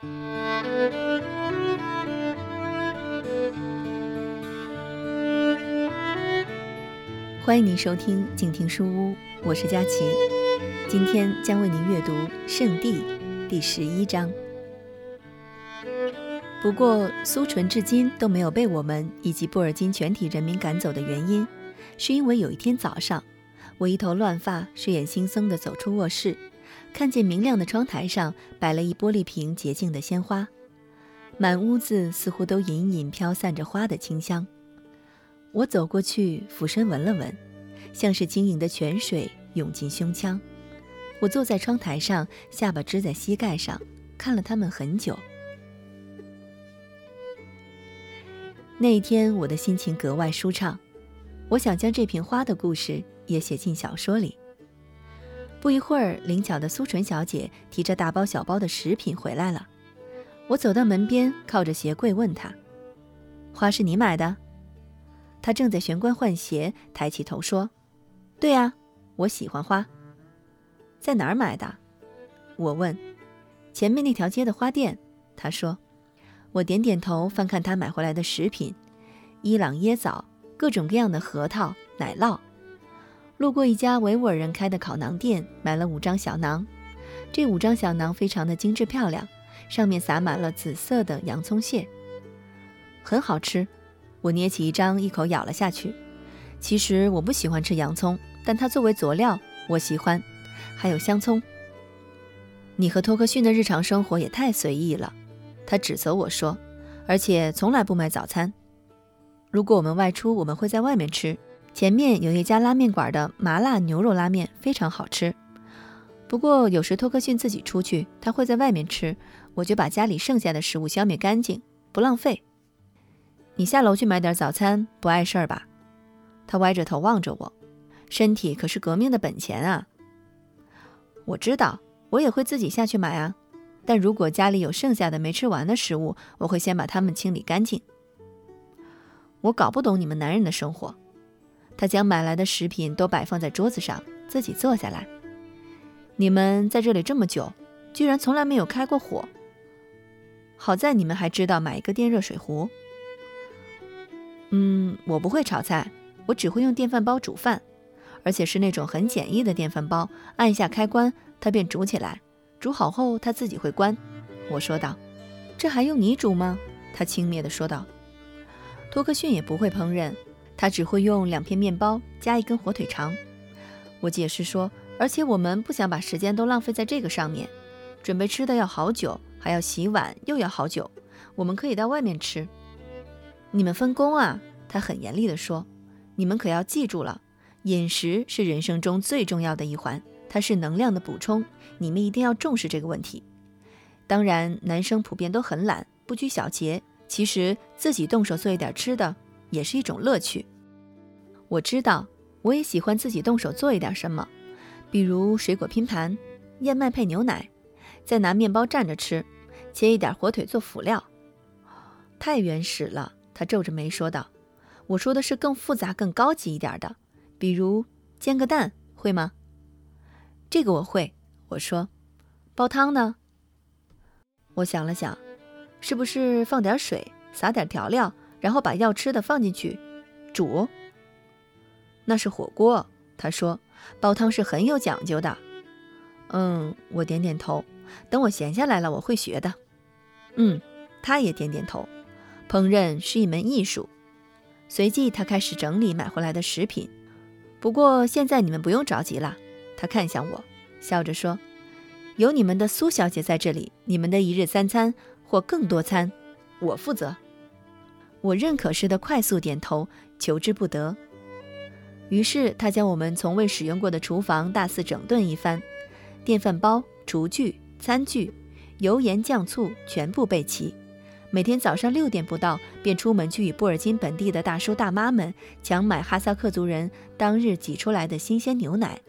欢迎您收听静听书屋，我是佳琪，今天将为您阅读《圣地》第十一章。不过，苏纯至今都没有被我们以及布尔津全体人民赶走的原因，是因为有一天早上，我一头乱发、睡眼惺忪地走出卧室，看见明亮的窗台上摆了一玻璃瓶洁净的鲜花，满屋子似乎都隐隐飘散着花的清香。我走过去，俯身闻了闻，像是晶莹的泉水涌进胸腔。我坐在窗台上，下巴支在膝盖上，看了他们很久。那一天，我的心情格外舒畅。我想将这瓶花的故事也写进小说里。不一会儿，灵巧的苏纯小姐提着大包小包的食品回来了。我走到门边，靠着鞋柜问她：“花是你买的？”她正在玄关换鞋，抬起头说：“对呀，我喜欢花。在哪儿买的？”我问。“前面那条街的花店。”她说。我点点头，翻看他买回来的食品：伊朗椰枣、各种各样的核桃、奶酪。路过一家维吾尔人开的烤馕店，买了五张小馕。这五张小馕非常的精致漂亮，上面撒满了紫色的洋葱屑，很好吃。我捏起一张，一口咬了下去。其实我不喜欢吃洋葱，但它作为佐料，我喜欢。还有香葱。你和托克逊的日常生活也太随意了。他指责我说：“而且从来不买早餐。如果我们外出，我们会在外面吃。前面有一家拉面馆的麻辣牛肉拉面非常好吃。不过有时托克逊自己出去，他会在外面吃，我就把家里剩下的食物消灭干净，不浪费。你下楼去买点早餐，不碍事儿吧？”他歪着头望着我：“身体可是革命的本钱啊！”我知道，我也会自己下去买啊。但如果家里有剩下的没吃完的食物，我会先把它们清理干净。我搞不懂你们男人的生活。他将买来的食品都摆放在桌子上，自己坐下来。你们在这里这么久，居然从来没有开过火。好在你们还知道买一个电热水壶。嗯，我不会炒菜，我只会用电饭煲煮饭，而且是那种很简易的电饭煲，按下开关，它便煮起来。煮好后，它自己会关。我说道：“这还用你煮吗？”他轻蔑地说道。托克逊也不会烹饪，他只会用两片面包加一根火腿肠。我解释说：“而且我们不想把时间都浪费在这个上面。准备吃的要好久，还要洗碗，又要好久。我们可以到外面吃。”你们分工啊！他很严厉地说：“你们可要记住了，饮食是人生中最重要的一环。”它是能量的补充，你们一定要重视这个问题。当然，男生普遍都很懒，不拘小节。其实自己动手做一点吃的也是一种乐趣。我知道，我也喜欢自己动手做一点什么，比如水果拼盘、燕麦配牛奶，再拿面包蘸着吃，切一点火腿做辅料。太原始了，他皱着眉说道。我说的是更复杂、更高级一点的，比如煎个蛋，会吗？这个我会，我说，煲汤呢？我想了想，是不是放点水，撒点调料，然后把要吃的放进去煮？那是火锅。他说，煲汤是很有讲究的。嗯，我点点头。等我闲下来了，我会学的。嗯，他也点点头。烹饪是一门艺术。随即，他开始整理买回来的食品。不过现在你们不用着急了。他看向我，笑着说：“有你们的苏小姐在这里，你们的一日三餐或更多餐，我负责。”我认可似的快速点头，求之不得。于是他将我们从未使用过的厨房大肆整顿一番，电饭煲、厨具、餐具、油盐酱醋全部备齐。每天早上六点不到，便出门去与布尔津本地的大叔大妈们抢买哈萨克族人当日挤出来的新鲜牛奶。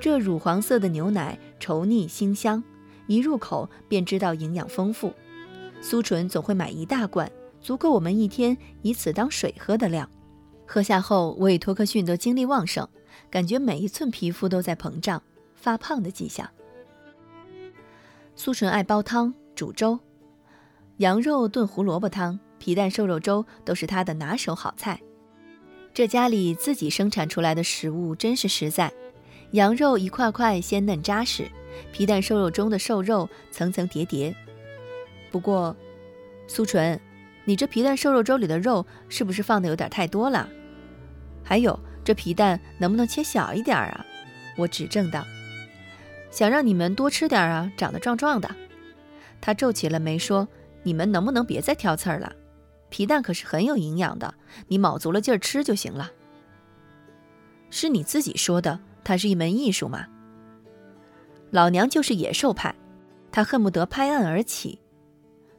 这乳黄色的牛奶稠腻腥香，一入口便知道营养丰富。苏纯总会买一大罐，足够我们一天以此当水喝的量。喝下后，我与托克逊都精力旺盛，感觉每一寸皮肤都在膨胀、发胖的迹象。苏纯爱煲汤，煮粥，羊肉炖胡萝卜汤、皮蛋瘦肉粥都是他的拿手好菜。这家里自己生产出来的食物真是实在，羊肉一块块鲜嫩扎实，皮蛋瘦肉中的瘦肉层层叠叠。不过，苏纯，你这皮蛋瘦肉粥里的肉是不是放的有点太多了？还有，这皮蛋能不能切小一点啊？我指正道，想让你们多吃点啊，长得壮壮的。他皱起了眉说：“你们能不能别再挑刺儿了？”皮蛋可是很有营养的，你卯足了劲儿吃就行了。是你自己说的，它是一门艺术嘛。老娘就是野兽派，他恨不得拍案而起。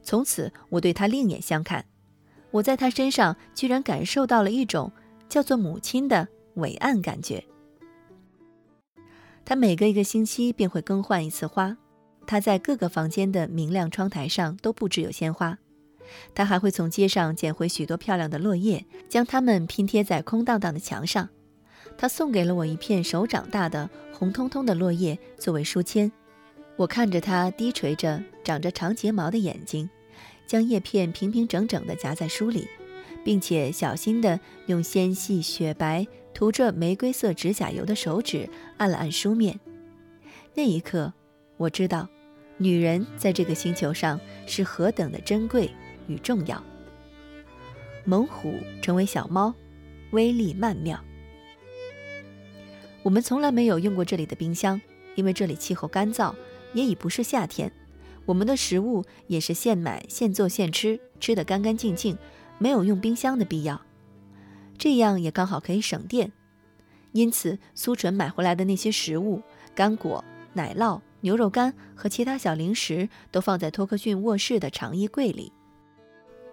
从此，我对他另眼相看。我在他身上居然感受到了一种叫做母亲的伟岸感觉。他每隔一个星期便会更换一次花，他在各个房间的明亮窗台上都布置有鲜花。他还会从街上捡回许多漂亮的落叶，将它们拼贴在空荡荡的墙上。他送给了我一片手掌大的红彤彤的落叶作为书签。我看着他低垂着、长着长睫毛的眼睛，将叶片平平整整地夹在书里，并且小心地用纤细雪白、涂着玫瑰色指甲油的手指按了按书面。那一刻，我知道，女人在这个星球上是何等的珍贵。与重要，猛虎成为小猫，威力曼妙。我们从来没有用过这里的冰箱，因为这里气候干燥，也已不是夏天。我们的食物也是现买现做现吃，吃得干干净净，没有用冰箱的必要。这样也刚好可以省电。因此，苏纯买回来的那些食物，干果、奶酪、牛肉干和其他小零食，都放在托克逊卧室的长衣柜里。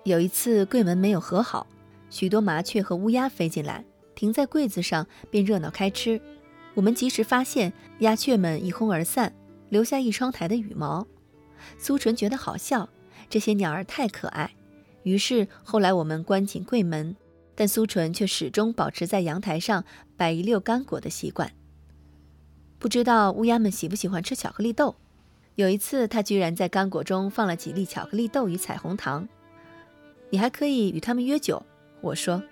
有一次柜门没有合好，许多麻雀和乌鸦飞进来，停在柜子上便热闹开吃。我们及时发现，鸦雀们一哄而散，留下一窗台的羽毛。苏纯觉得好笑，这些鸟儿太可爱。于是后来我们关紧柜门，但苏纯却始终保持在阳台上摆一溜干果的习惯。不知道乌鸦们喜不喜欢吃巧克力豆？有一次，他居然在干果中放了几粒巧克力豆与彩虹糖。你还可以与他们约酒，我说。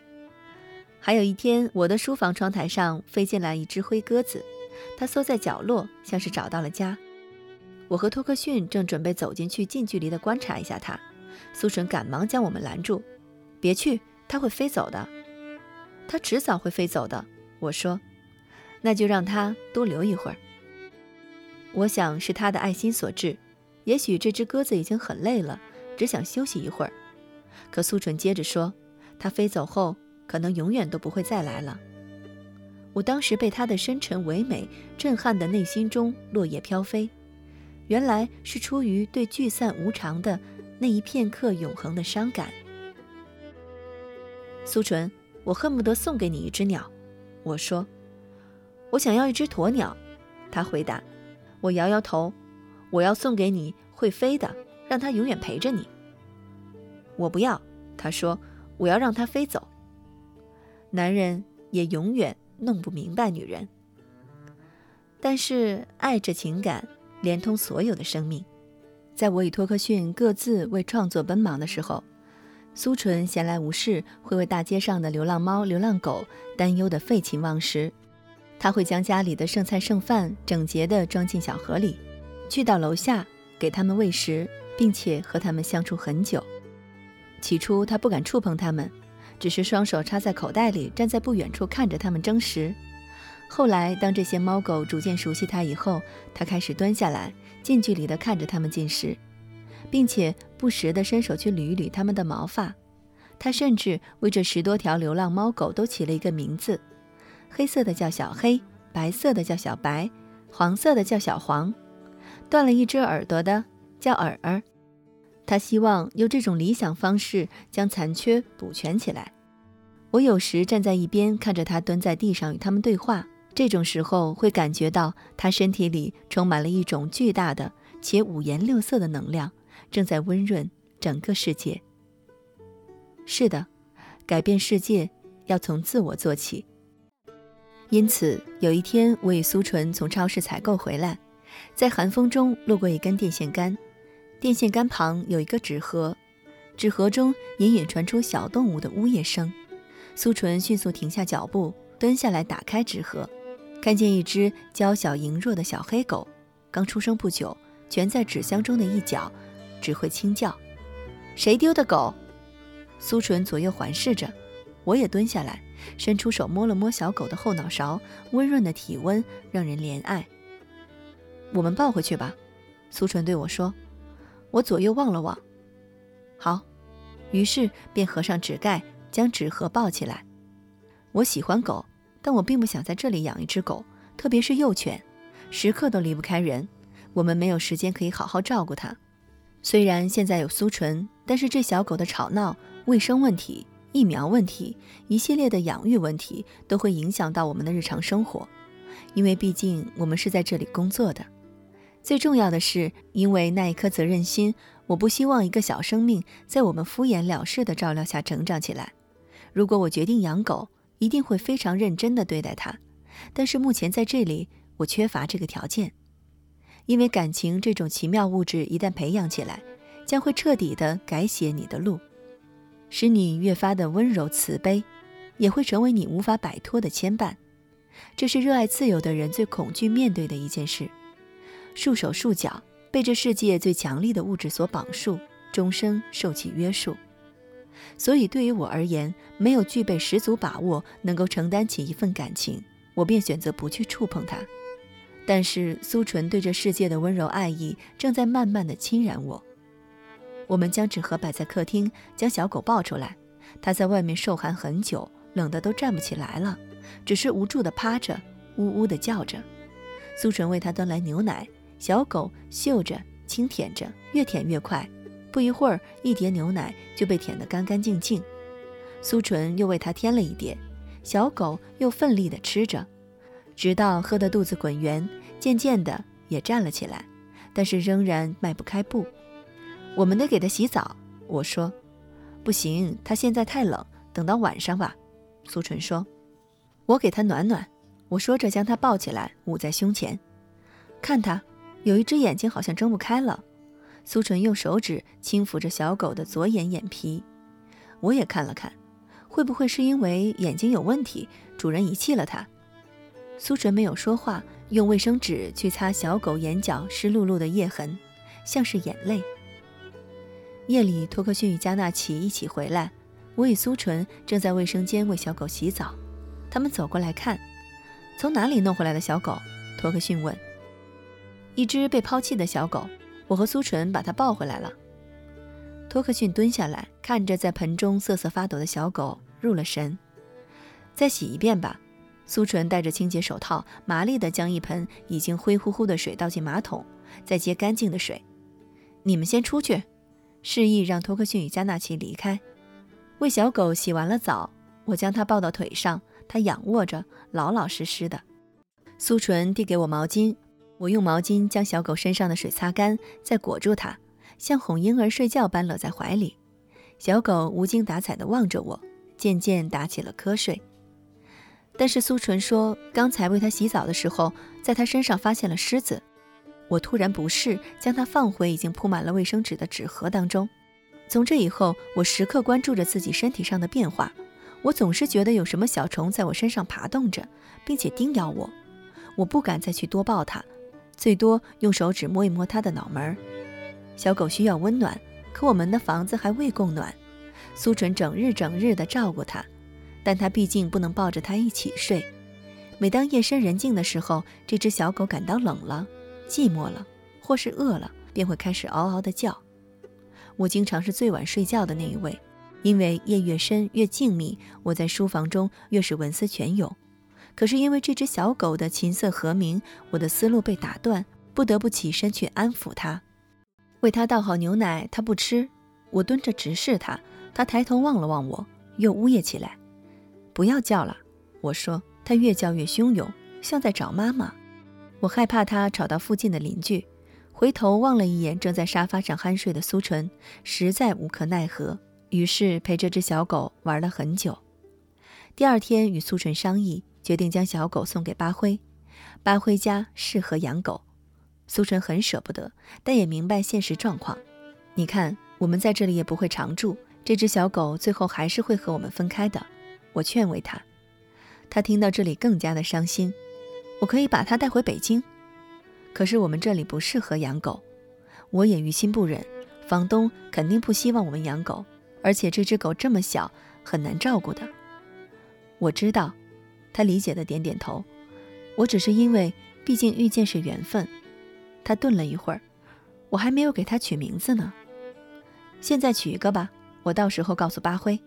还有一天，我的书房窗台上飞进来一只灰鸽子，它缩在角落，像是找到了家。我和托克逊正准备走进去，近距离地观察一下它，苏纯赶忙将我们拦住：“别去，它会飞走的。它迟早会飞走的。”我说：“那就让它多留一会儿。”我想是他的爱心所致，也许这只鸽子已经很累了，只想休息一会儿。可苏纯接着说：“他飞走后，可能永远都不会再来了。”我当时被他的深沉唯美震撼的内心中落叶飘飞，原来是出于对聚散无常的那一片刻永恒的伤感。苏纯，我恨不得送给你一只鸟。我说：“我想要一只鸵鸟。”他回答。我摇摇头：“我要送给你会飞的，让它永远陪着你。”我不要，他说，我要让它飞走。男人也永远弄不明白女人，但是爱这情感连通所有的生命。在我与托克逊各自为创作奔忙的时候，苏纯闲来无事会为大街上的流浪猫、流浪狗担忧的废寝忘食。他会将家里的剩菜剩饭整洁地装进小盒里，去到楼下给他们喂食，并且和他们相处很久。起初他不敢触碰它们，只是双手插在口袋里，站在不远处看着它们争食。后来，当这些猫狗逐渐熟悉他以后，他开始蹲下来，近距离地看着它们进食，并且不时地伸手去捋一捋它们的毛发。他甚至为这十多条流浪猫狗都起了一个名字：黑色的叫小黑，白色的叫小白，黄色的叫小黄，断了一只耳朵的叫耳耳。他希望用这种理想方式将残缺补全起来。我有时站在一边看着他蹲在地上与他们对话，这种时候会感觉到他身体里充满了一种巨大的且五颜六色的能量，正在温润整个世界。是的，改变世界要从自我做起。因此，有一天我与苏纯从超市采购回来，在寒风中路过一根电线杆。电线杆旁有一个纸盒，纸盒中隐隐传出小动物的呜咽声。苏纯迅速停下脚步，蹲下来打开纸盒，看见一只娇小羸弱的小黑狗，刚出生不久，蜷在纸箱中的一角，只会轻叫。谁丢的狗？苏纯左右环视着，我也蹲下来，伸出手摸了摸小狗的后脑勺，温润的体温让人怜爱。我们抱回去吧，苏纯对我说。我左右望了望，好，于是便合上纸盖，将纸盒抱起来。我喜欢狗，但我并不想在这里养一只狗，特别是幼犬，时刻都离不开人。我们没有时间可以好好照顾它。虽然现在有苏纯，但是这小狗的吵闹、卫生问题、疫苗问题，一系列的养育问题，都会影响到我们的日常生活。因为毕竟我们是在这里工作的。最重要的是，因为那一颗责任心，我不希望一个小生命在我们敷衍了事的照料下成长起来。如果我决定养狗，一定会非常认真地对待它。但是目前在这里，我缺乏这个条件。因为感情这种奇妙物质，一旦培养起来，将会彻底地改写你的路，使你越发的温柔慈悲，也会成为你无法摆脱的牵绊。这是热爱自由的人最恐惧面对的一件事。束手束脚，被这世界最强力的物质所绑束，终生受其约束。所以，对于我而言，没有具备十足把握能够承担起一份感情，我便选择不去触碰它。但是，苏纯对这世界的温柔爱意正在慢慢的侵染我。我们将纸盒摆在客厅，将小狗抱出来。它在外面受寒很久，冷得都站不起来了，只是无助地趴着，呜呜地叫着。苏纯为它端来牛奶。小狗嗅着，轻舔着，越舔越快。不一会儿，一碟牛奶就被舔得干干净净。苏纯又为它添了一碟，小狗又奋力地吃着，直到喝得肚子滚圆，渐渐的也站了起来，但是仍然迈不开步。我们得给它洗澡，我说。不行，它现在太冷，等到晚上吧。苏纯说。我给它暖暖，我说着将它抱起来，捂在胸前，看它。有一只眼睛好像睁不开了，苏纯用手指轻抚着小狗的左眼眼皮，我也看了看，会不会是因为眼睛有问题，主人遗弃了它？苏纯没有说话，用卫生纸去擦小狗眼角湿漉漉的液痕，像是眼泪。夜里，托克逊与加纳奇一起回来，我与苏纯正在卫生间为小狗洗澡，他们走过来看，从哪里弄回来的小狗？托克逊问。一只被抛弃的小狗，我和苏纯把它抱回来了。托克逊蹲下来，看着在盆中瑟瑟发抖的小狗，入了神。再洗一遍吧。苏纯戴着清洁手套，麻利地将一盆已经灰乎乎的水倒进马桶，再接干净的水。你们先出去，示意让托克逊与加纳奇离开。为小狗洗完了澡，我将它抱到腿上，它仰卧着，老老实实的。苏纯递给我毛巾。我用毛巾将小狗身上的水擦干，再裹住它，像哄婴儿睡觉般搂在怀里。小狗无精打采地望着我，渐渐打起了瞌睡。但是苏纯说，刚才为它洗澡的时候，在它身上发现了虱子。我突然不适，将它放回已经铺满了卫生纸的纸盒当中。从这以后，我时刻关注着自己身体上的变化。我总是觉得有什么小虫在我身上爬动着，并且叮咬我。我不敢再去多抱它。最多用手指摸一摸它的脑门儿。小狗需要温暖，可我们的房子还未供暖。苏纯整日整日地照顾它，但它毕竟不能抱着它一起睡。每当夜深人静的时候，这只小狗感到冷了、寂寞了，或是饿了，便会开始嗷嗷地叫。我经常是最晚睡觉的那一位，因为夜越深越静谧，我在书房中越是文思泉涌。可是因为这只小狗的琴瑟和鸣，我的思路被打断，不得不起身去安抚它，为它倒好牛奶。它不吃，我蹲着直视它，它抬头望了望我，又呜咽起来。不要叫了，我说。它越叫越汹涌，像在找妈妈。我害怕它吵到附近的邻居，回头望了一眼正在沙发上酣睡的苏纯，实在无可奈何，于是陪这只小狗玩了很久。第二天与苏纯商议。决定将小狗送给巴辉，巴辉家适合养狗。苏纯很舍不得，但也明白现实状况，你看，我们在这里也不会常住，这只小狗最后还是会和我们分开的。我劝慰他，他听到这里更加的伤心。我可以把它带回北京，可是我们这里不适合养狗，我也于心不忍。房东肯定不希望我们养狗，而且这只狗这么小，很难照顾的。我知道，他理解的点点头。我只是因为，毕竟遇见是缘分。他顿了一会儿，我还没有给它取名字呢。现在取一个吧，我到时候告诉巴辉。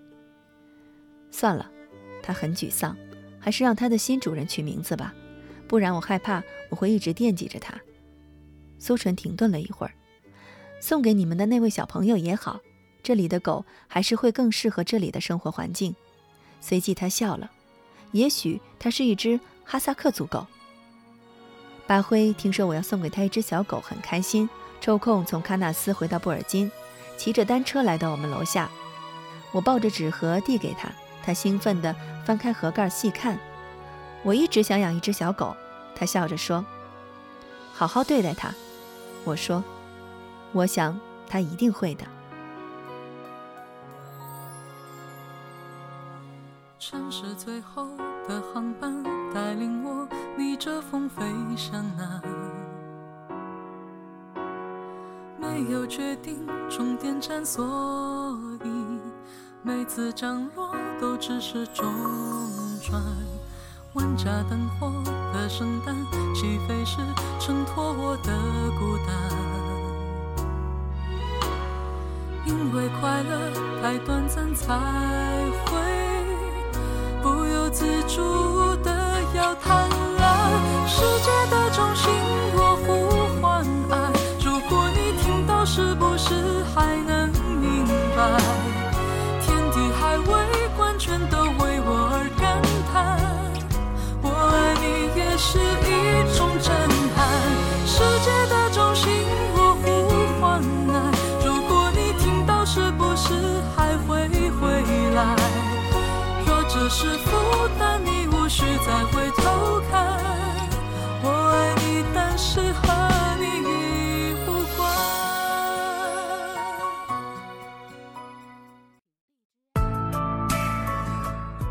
算了，他很沮丧，还是让他的新主人取名字吧，不然我害怕我会一直惦记着他。苏纯停顿了一会儿，送给你们的那位小朋友也好，这里的狗还是会更适合这里的生活环境。随即他笑了，也许它是一只哈萨克族狗。巴辉听说我要送给他一只小狗，很开心，抽空从喀纳斯回到布尔津，骑着单车来到我们楼下。我抱着纸盒递给他，他兴奋地翻开盒盖细看。我一直想养一只小狗，他笑着说：“好好对待它。”我说：“我想他一定会的。”城市最后的航班带领我逆着风飞向那没有决定终点站，所以每次降落都只是中转。万家灯火的圣诞，起飞时衬托我的孤单。因为快乐太短暂，才会。自主的要贪婪，世界